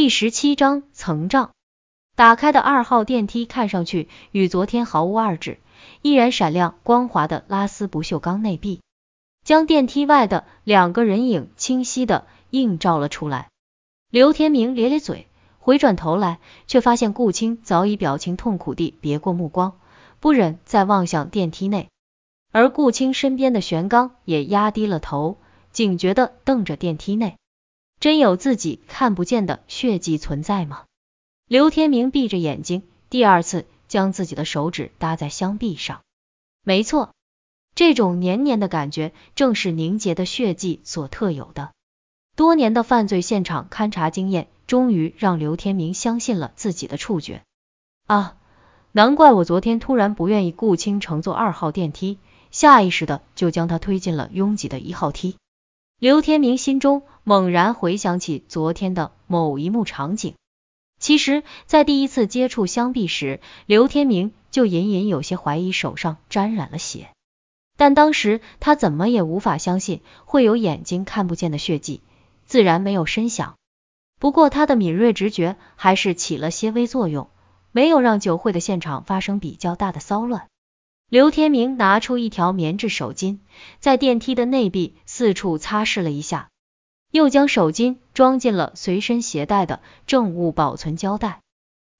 第十七章层障。打开的二号电梯看上去与昨天毫无二致，依然闪亮光滑的拉丝不锈钢内壁，将电梯外的两个人影清晰的映照了出来。刘天明咧咧嘴，回转头来，却发现顾青早已表情痛苦地别过目光，不忍再望向电梯内。而顾青身边的玄刚也压低了头，警觉的瞪着电梯内。真有自己看不见的血迹存在吗？刘天明闭着眼睛，第二次将自己的手指搭在香壁上。没错，这种黏黏的感觉正是凝结的血迹所特有的。多年的犯罪现场勘查经验，终于让刘天明相信了自己的触觉。啊，难怪我昨天突然不愿意顾青乘坐二号电梯，下意识的就将他推进了拥挤的一号梯。刘天明心中猛然回想起昨天的某一幕场景。其实，在第一次接触香壁时，刘天明就隐隐有些怀疑手上沾染了血，但当时他怎么也无法相信会有眼睛看不见的血迹，自然没有深想。不过，他的敏锐直觉还是起了些微作用，没有让酒会的现场发生比较大的骚乱。刘天明拿出一条棉质手巾，在电梯的内壁四处擦拭了一下，又将手巾装进了随身携带的证物保存胶带。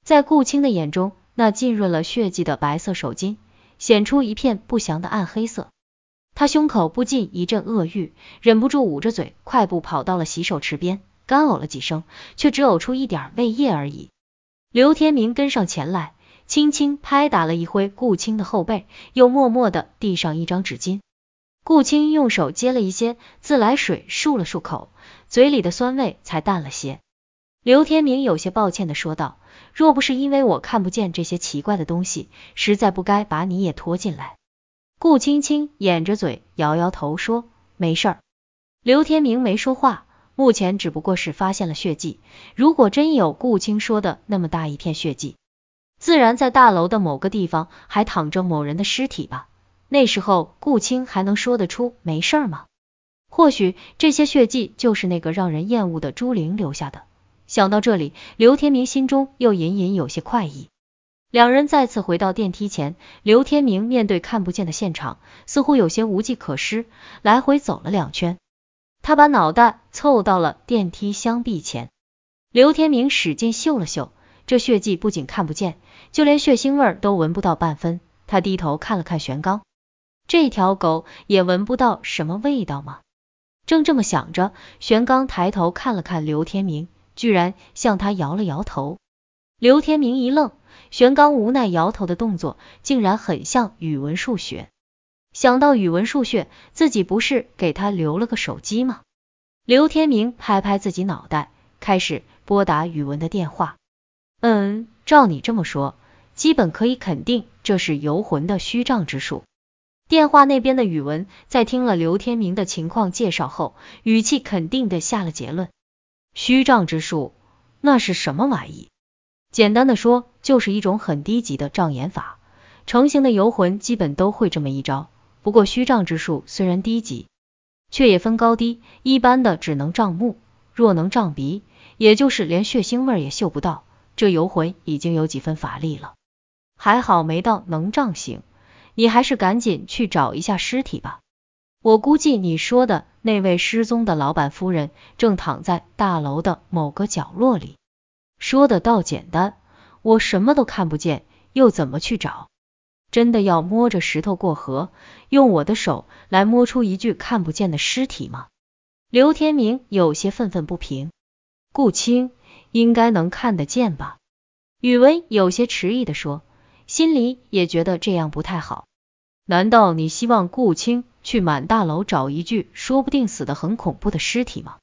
在顾青的眼中，那浸润了血迹的白色手巾显出一片不祥的暗黑色。他胸口不禁一阵恶欲，忍不住捂着嘴，快步跑到了洗手池边，干呕了几声，却只呕出一点胃液而已。刘天明跟上前来。轻轻拍打了一回顾青的后背，又默默的递上一张纸巾。顾青用手接了一些自来水，漱了漱口，嘴里的酸味才淡了些。刘天明有些抱歉的说道：“若不是因为我看不见这些奇怪的东西，实在不该把你也拖进来。”顾青青掩着嘴，摇摇头说：“没事儿。”刘天明没说话，目前只不过是发现了血迹，如果真有顾青说的那么大一片血迹。自然在大楼的某个地方还躺着某人的尸体吧？那时候顾青还能说得出没事吗？或许这些血迹就是那个让人厌恶的朱玲留下的。想到这里，刘天明心中又隐隐有些快意。两人再次回到电梯前，刘天明面对看不见的现场，似乎有些无计可施，来回走了两圈。他把脑袋凑到了电梯箱壁前，刘天明使劲嗅了嗅。这血迹不仅看不见，就连血腥味都闻不到半分。他低头看了看玄刚，这条狗也闻不到什么味道吗？正这么想着，玄刚抬头看了看刘天明，居然向他摇了摇头。刘天明一愣，玄刚无奈摇头的动作，竟然很像语文数学。想到语文数学，自己不是给他留了个手机吗？刘天明拍拍自己脑袋，开始拨打语文的电话。嗯，照你这么说，基本可以肯定这是游魂的虚障之术。电话那边的宇文在听了刘天明的情况介绍后，语气肯定的下了结论：虚障之术，那是什么玩意？简单的说，就是一种很低级的障眼法。成型的游魂基本都会这么一招。不过虚障之术虽然低级，却也分高低。一般的只能障目，若能障鼻，也就是连血腥味也嗅不到。这游魂已经有几分法力了，还好没到能胀醒，你还是赶紧去找一下尸体吧。我估计你说的那位失踪的老板夫人正躺在大楼的某个角落里。说的倒简单，我什么都看不见，又怎么去找？真的要摸着石头过河，用我的手来摸出一具看不见的尸体吗？刘天明有些愤愤不平。顾青。应该能看得见吧？宇文有些迟疑的说，心里也觉得这样不太好。难道你希望顾青去满大楼找一具说不定死的很恐怖的尸体吗？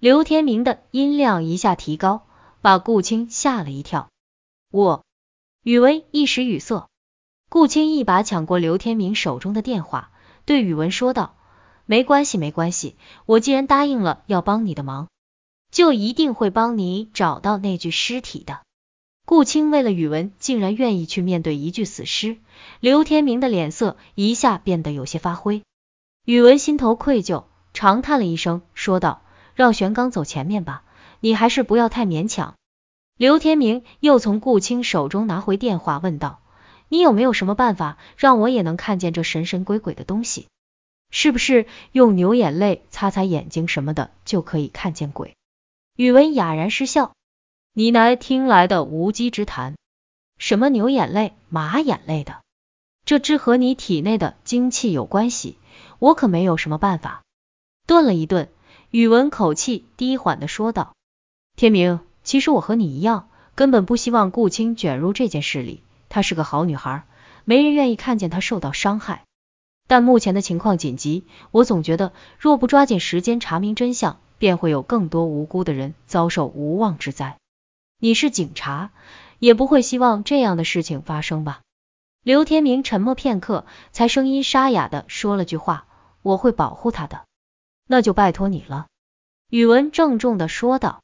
刘天明的音量一下提高，把顾青吓了一跳。我，宇文一时语塞。顾青一把抢过刘天明手中的电话，对宇文说道：“没关系，没关系，我既然答应了要帮你的忙。”就一定会帮你找到那具尸体的。顾青为了宇文，竟然愿意去面对一具死尸，刘天明的脸色一下变得有些发灰。宇文心头愧疚，长叹了一声，说道：“让玄刚走前面吧，你还是不要太勉强。刘天明又从顾青手中拿回电话，问道：“你有没有什么办法让我也能看见这神神鬼鬼的东西？是不是用牛眼泪擦擦眼睛什么的就可以看见鬼？”宇文哑然失笑：“你乃听来的无稽之谈。什么牛眼泪、马眼泪的？这只和你体内的精气有关系，我可没有什么办法。”顿了一顿，宇文口气低缓的说道：“天明。”其实我和你一样，根本不希望顾青卷入这件事里。她是个好女孩，没人愿意看见她受到伤害。但目前的情况紧急，我总觉得若不抓紧时间查明真相，便会有更多无辜的人遭受无妄之灾。你是警察，也不会希望这样的事情发生吧？刘天明沉默片刻，才声音沙哑的说了句话：“我会保护她的。”那就拜托你了。”宇文郑重的说道。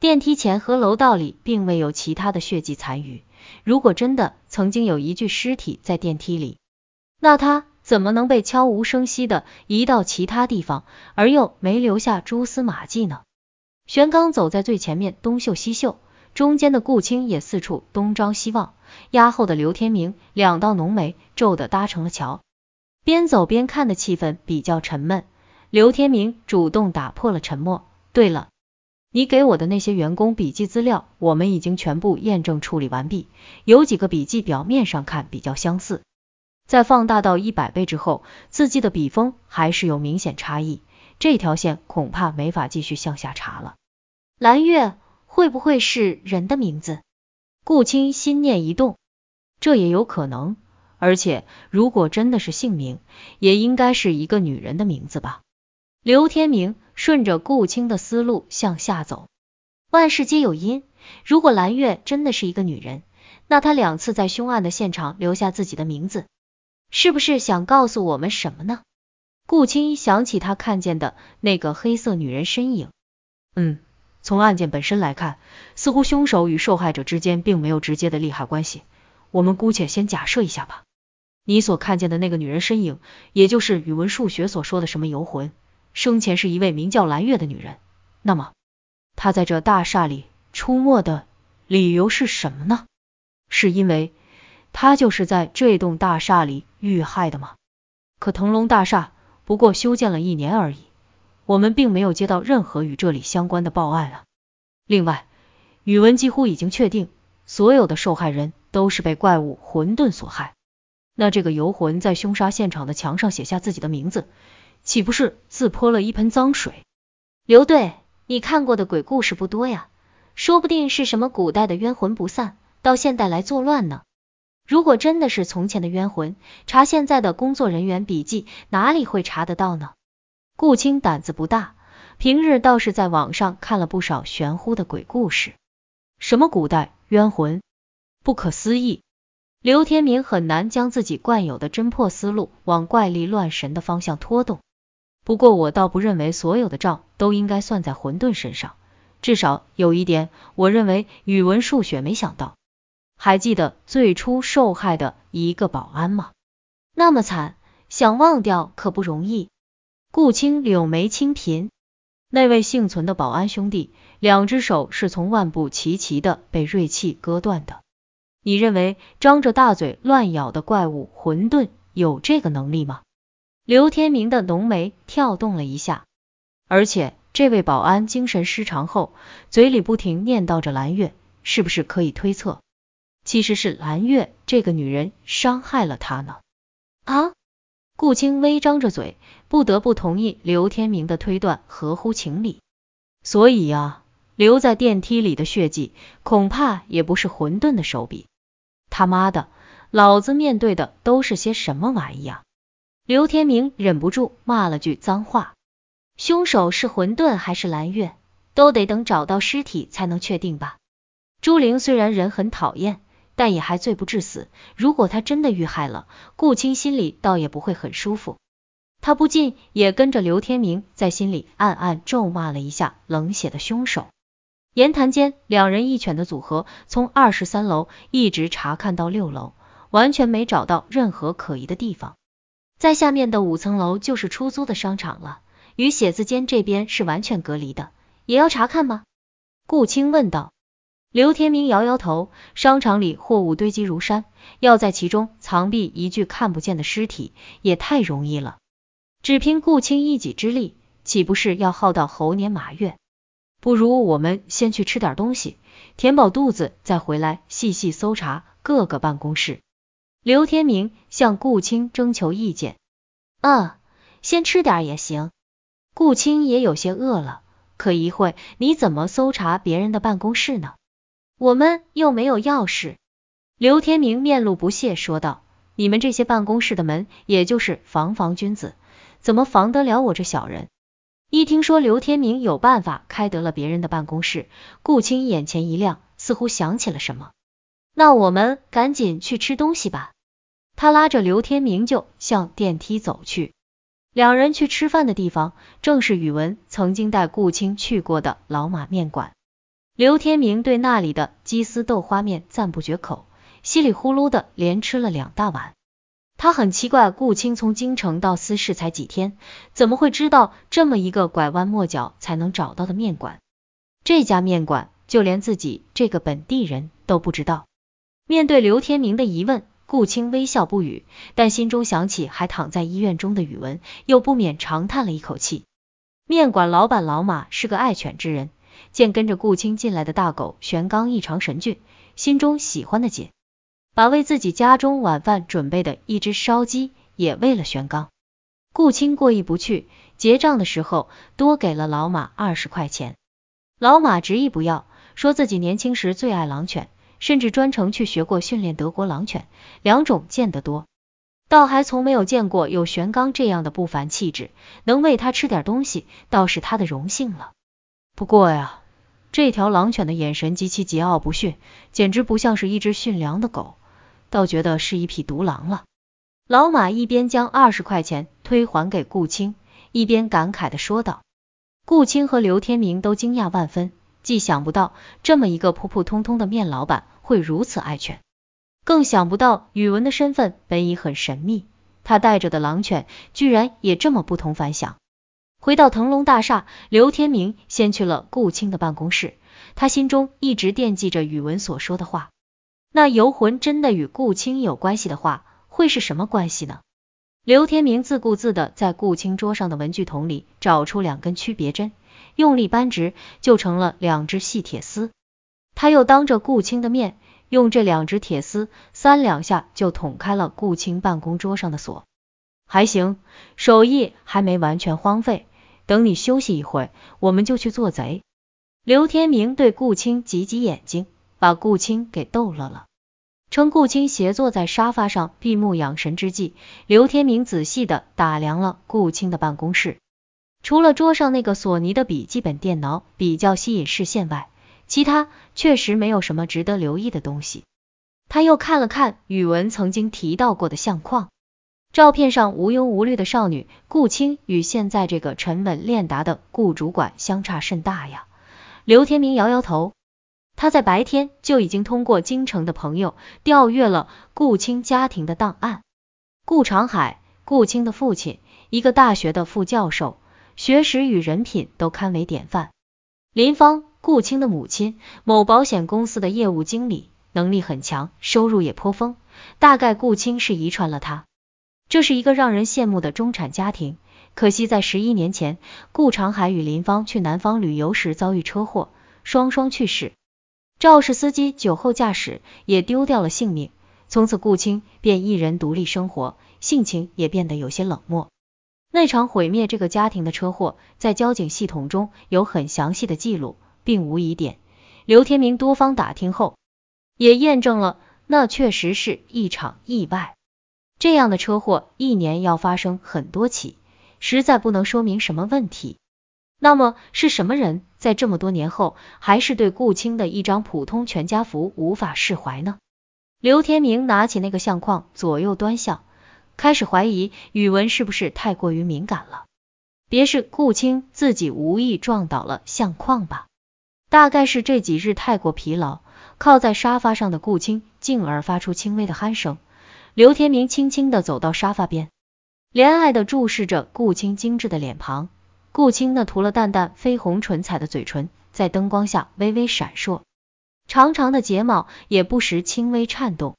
电梯前和楼道里并未有其他的血迹残余。如果真的曾经有一具尸体在电梯里，那他怎么能被悄无声息的移到其他地方，而又没留下蛛丝马迹呢？玄刚走在最前面，东嗅西嗅，中间的顾青也四处东张西望，压后的刘天明两道浓眉皱的搭成了桥，边走边看的气氛比较沉闷。刘天明主动打破了沉默。对了。你给我的那些员工笔记资料，我们已经全部验证处理完毕。有几个笔记表面上看比较相似，在放大到一百倍之后，字迹的笔锋还是有明显差异。这条线恐怕没法继续向下查了。蓝月会不会是人的名字？顾青心念一动，这也有可能。而且如果真的是姓名，也应该是一个女人的名字吧。刘天明。顺着顾青的思路向下走，万事皆有因。如果蓝月真的是一个女人，那她两次在凶案的现场留下自己的名字，是不是想告诉我们什么呢？顾青想起他看见的那个黑色女人身影。嗯，从案件本身来看，似乎凶手与受害者之间并没有直接的利害关系。我们姑且先假设一下吧。你所看见的那个女人身影，也就是语文数学所说的什么游魂？生前是一位名叫蓝月的女人，那么她在这大厦里出没的理由是什么呢？是因为她就是在这栋大厦里遇害的吗？可腾龙大厦不过修建了一年而已，我们并没有接到任何与这里相关的报案啊。另外，宇文几乎已经确定，所有的受害人都是被怪物混沌所害。那这个游魂在凶杀现场的墙上写下自己的名字。岂不是自泼了一盆脏水？刘队，你看过的鬼故事不多呀，说不定是什么古代的冤魂不散，到现代来作乱呢。如果真的是从前的冤魂，查现在的工作人员笔记，哪里会查得到呢？顾青胆子不大，平日倒是在网上看了不少玄乎的鬼故事。什么古代冤魂？不可思议！刘天明很难将自己惯有的侦破思路往怪力乱神的方向拖动。不过我倒不认为所有的账都应该算在混沌身上，至少有一点，我认为语文数学没想到。还记得最初受害的一个保安吗？那么惨，想忘掉可不容易。顾青柳眉轻颦，那位幸存的保安兄弟，两只手是从腕部齐齐的被锐器割断的。你认为张着大嘴乱咬的怪物混沌有这个能力吗？刘天明的浓眉跳动了一下，而且这位保安精神失常后，嘴里不停念叨着蓝月，是不是可以推测，其实是蓝月这个女人伤害了他呢？啊！顾青微张着嘴，不得不同意刘天明的推断合乎情理。所以啊，留在电梯里的血迹，恐怕也不是混沌的手笔。他妈的，老子面对的都是些什么玩意啊！刘天明忍不住骂了句脏话。凶手是混沌还是蓝月，都得等找到尸体才能确定吧。朱玲虽然人很讨厌，但也还罪不至死。如果他真的遇害了，顾青心里倒也不会很舒服。他不禁也跟着刘天明在心里暗暗咒骂了一下冷血的凶手。言谈间，两人一犬的组合从二十三楼一直查看到六楼，完全没找到任何可疑的地方。在下面的五层楼就是出租的商场了，与写字间这边是完全隔离的，也要查看吗？顾青问道。刘天明摇摇头，商场里货物堆积如山，要在其中藏匿一具看不见的尸体，也太容易了。只凭顾青一己之力，岂不是要耗到猴年马月？不如我们先去吃点东西，填饱肚子，再回来细细搜查各个办公室。刘天明向顾青征求意见。嗯，先吃点也行。顾青也有些饿了，可一会你怎么搜查别人的办公室呢？我们又没有钥匙。刘天明面露不屑说道：“你们这些办公室的门，也就是防防君子，怎么防得了我这小人？”一听说刘天明有办法开得了别人的办公室，顾青眼前一亮，似乎想起了什么。那我们赶紧去吃东西吧。他拉着刘天明就向电梯走去。两人去吃饭的地方，正是宇文曾经带顾青去过的老马面馆。刘天明对那里的鸡丝豆花面赞不绝口，稀里呼噜的连吃了两大碗。他很奇怪，顾青从京城到私市才几天，怎么会知道这么一个拐弯抹角才能找到的面馆？这家面馆就连自己这个本地人都不知道。面对刘天明的疑问，顾青微笑不语，但心中想起还躺在医院中的宇文，又不免长叹了一口气。面馆老板老马是个爱犬之人。见跟着顾青进来的大狗玄刚异常神俊，心中喜欢的紧，把为自己家中晚饭准备的一只烧鸡也喂了玄刚。顾青过意不去，结账的时候多给了老马二十块钱。老马执意不要，说自己年轻时最爱狼犬，甚至专程去学过训练德国狼犬，两种见得多，倒还从没有见过有玄刚这样的不凡气质，能喂他吃点东西，倒是他的荣幸了。不过呀。这条狼犬的眼神极其桀骜不驯，简直不像是一只驯良的狗，倒觉得是一匹独狼了。老马一边将二十块钱推还给顾青，一边感慨的说道。顾青和刘天明都惊讶万分，既想不到这么一个普普通通的面老板会如此爱犬，更想不到宇文的身份本已很神秘，他带着的狼犬居然也这么不同凡响。回到腾龙大厦，刘天明先去了顾青的办公室。他心中一直惦记着宇文所说的话。那游魂真的与顾青有关系的话，会是什么关系呢？刘天明自顾自的在顾青桌上的文具桶里找出两根曲别针，用力扳直，就成了两只细铁丝。他又当着顾青的面，用这两只铁丝三两下就捅开了顾青办公桌上的锁。还行，手艺还没完全荒废。等你休息一会儿，我们就去做贼。刘天明对顾青挤挤眼睛，把顾青给逗乐了。趁顾青斜坐在沙发上闭目养神之际，刘天明仔细的打量了顾青的办公室。除了桌上那个索尼的笔记本电脑比较吸引视线外，其他确实没有什么值得留意的东西。他又看了看宇文曾经提到过的相框。照片上无忧无虑的少女顾青，与现在这个沉稳练达的顾主管相差甚大呀。刘天明摇摇头，他在白天就已经通过京城的朋友调阅了顾青家庭的档案。顾长海，顾青的父亲，一个大学的副教授，学识与人品都堪为典范。林芳，顾青的母亲，某保险公司的业务经理，能力很强，收入也颇丰，大概顾青是遗传了他。这是一个让人羡慕的中产家庭，可惜在十一年前，顾长海与林芳去南方旅游时遭遇车祸，双双去世。肇事司机酒后驾驶，也丢掉了性命。从此，顾青便一人独立生活，性情也变得有些冷漠。那场毁灭这个家庭的车祸，在交警系统中有很详细的记录，并无疑点。刘天明多方打听后，也验证了那确实是一场意外。这样的车祸一年要发生很多起，实在不能说明什么问题。那么是什么人在这么多年后，还是对顾青的一张普通全家福无法释怀呢？刘天明拿起那个相框，左右端详，开始怀疑宇文是不是太过于敏感了。别是顾青自己无意撞倒了相框吧？大概是这几日太过疲劳，靠在沙发上的顾青进而发出轻微的鼾声。刘天明轻轻的走到沙发边，怜爱的注视着顾青精致的脸庞。顾青那涂了淡淡绯红唇彩的嘴唇，在灯光下微微闪烁，长长的睫毛也不时轻微颤动。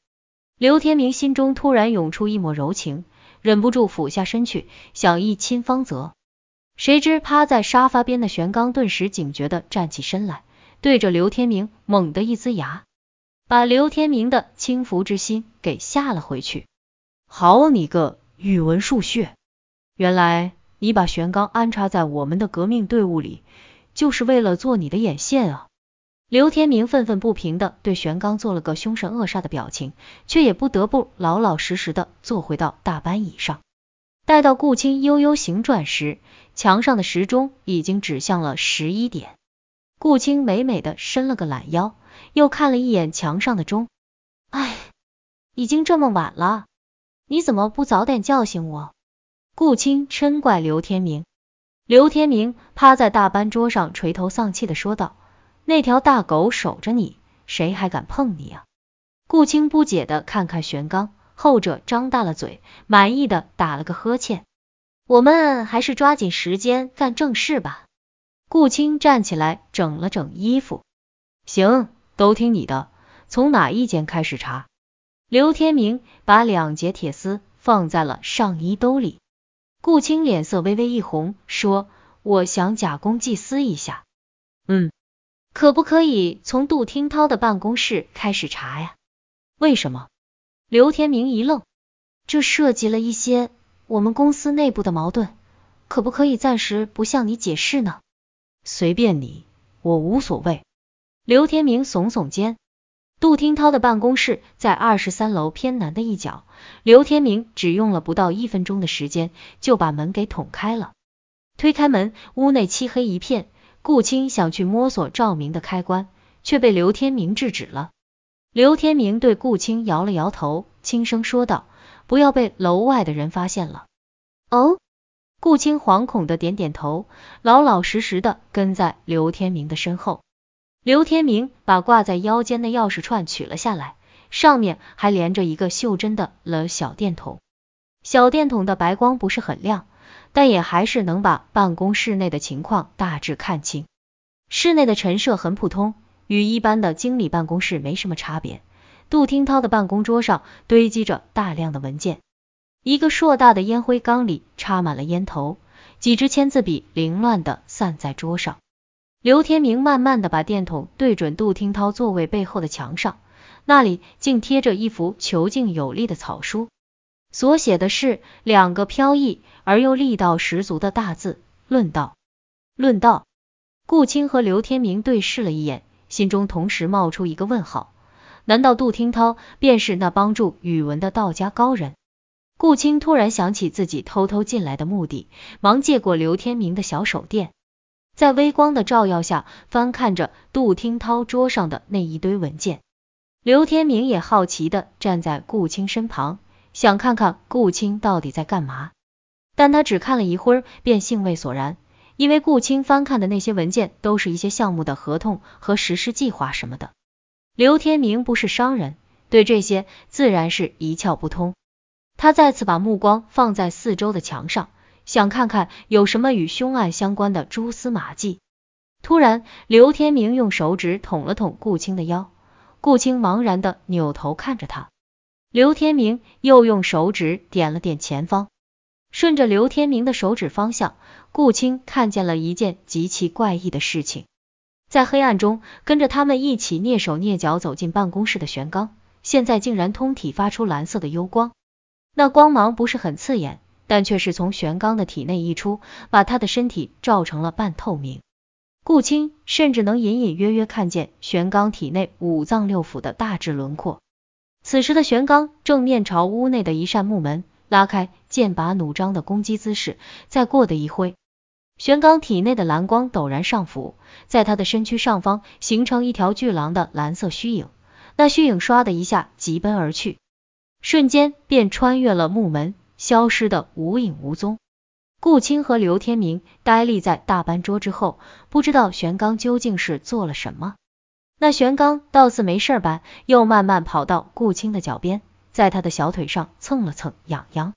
刘天明心中突然涌出一抹柔情，忍不住俯下身去想一亲芳泽。谁知趴在沙发边的玄刚顿时警觉的站起身来，对着刘天明猛地一呲牙，把刘天明的轻浮之心给吓了回去。好你个宇文数血，原来你把玄刚安插在我们的革命队伍里，就是为了做你的眼线啊！刘天明愤愤不平的对玄刚做了个凶神恶煞的表情，却也不得不老老实实的坐回到大班椅上。待到顾青悠悠醒转时，墙上的时钟已经指向了十一点。顾青美美的伸了个懒腰，又看了一眼墙上的钟，唉，已经这么晚了，你怎么不早点叫醒我？顾青嗔怪刘天明。刘天明趴在大班桌上垂头丧气的说道。那条大狗守着你，谁还敢碰你啊？顾青不解的看看玄刚，后者张大了嘴，满意的打了个呵欠。我们还是抓紧时间干正事吧。顾青站起来整了整衣服，行，都听你的，从哪一间开始查？刘天明把两节铁丝放在了上衣兜里。顾青脸色微微一红，说：“我想假公济私一下。”嗯。可不可以从杜听涛的办公室开始查呀？为什么？刘天明一愣，这涉及了一些我们公司内部的矛盾，可不可以暂时不向你解释呢？随便你，我无所谓。刘天明耸耸肩。杜听涛的办公室在二十三楼偏南的一角，刘天明只用了不到一分钟的时间就把门给捅开了。推开门，屋内漆黑一片。顾青想去摸索照明的开关，却被刘天明制止了。刘天明对顾青摇了摇头，轻声说道：“不要被楼外的人发现了。”哦，顾青惶恐的点点头，老老实实的跟在刘天明的身后。刘天明把挂在腰间的钥匙串取了下来，上面还连着一个袖珍的了小电筒。小电筒的白光不是很亮。但也还是能把办公室内的情况大致看清。室内的陈设很普通，与一般的经理办公室没什么差别。杜听涛的办公桌上堆积着大量的文件，一个硕大的烟灰缸里插满了烟头，几支签字笔凌乱的散在桌上。刘天明慢慢的把电筒对准杜听涛座位背后的墙上，那里竟贴着一幅遒劲有力的草书。所写的是两个飘逸而又力道十足的大字：论道。论道。顾青和刘天明对视了一眼，心中同时冒出一个问号：难道杜听涛便是那帮助宇文的道家高人？顾青突然想起自己偷偷进来的目的，忙借过刘天明的小手电，在微光的照耀下翻看着杜听涛桌上的那一堆文件。刘天明也好奇的站在顾青身旁。想看看顾青到底在干嘛，但他只看了一会儿便兴味索然，因为顾青翻看的那些文件都是一些项目的合同和实施计划什么的。刘天明不是商人，对这些自然是一窍不通。他再次把目光放在四周的墙上，想看看有什么与凶案相关的蛛丝马迹。突然，刘天明用手指捅了捅顾青的腰，顾青茫然的扭头看着他。刘天明又用手指点了点前方，顺着刘天明的手指方向，顾青看见了一件极其怪异的事情。在黑暗中，跟着他们一起蹑手蹑脚走进办公室的玄刚，现在竟然通体发出蓝色的幽光。那光芒不是很刺眼，但却是从玄刚的体内溢出，把他的身体照成了半透明。顾青甚至能隐隐约约看见玄刚体内五脏六腑的大致轮廓。此时的玄刚正面朝屋内的一扇木门，拉开剑拔弩张的攻击姿势。再过的一挥，玄刚体内的蓝光陡然上浮，在他的身躯上方形成一条巨狼的蓝色虚影。那虚影唰的一下疾奔而去，瞬间便穿越了木门，消失的无影无踪。顾青和刘天明呆立在大班桌之后，不知道玄刚究竟是做了什么。那玄刚倒似没事般，又慢慢跑到顾青的脚边，在他的小腿上蹭了蹭，痒痒。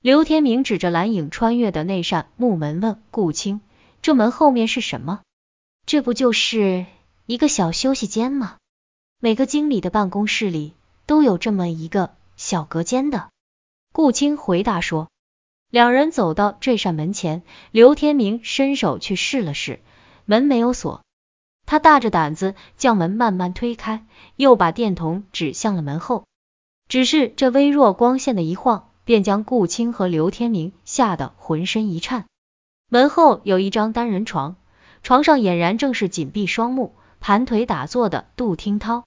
刘天明指着蓝影穿越的那扇木门问顾青：“这门后面是什么？”这不就是一个小休息间吗？每个经理的办公室里都有这么一个小隔间的。顾青回答说。两人走到这扇门前，刘天明伸手去试了试，门没有锁。他大着胆子将门慢慢推开，又把电筒指向了门后。只是这微弱光线的一晃，便将顾青和刘天明吓得浑身一颤。门后有一张单人床，床上俨然正是紧闭双目、盘腿打坐的杜听涛。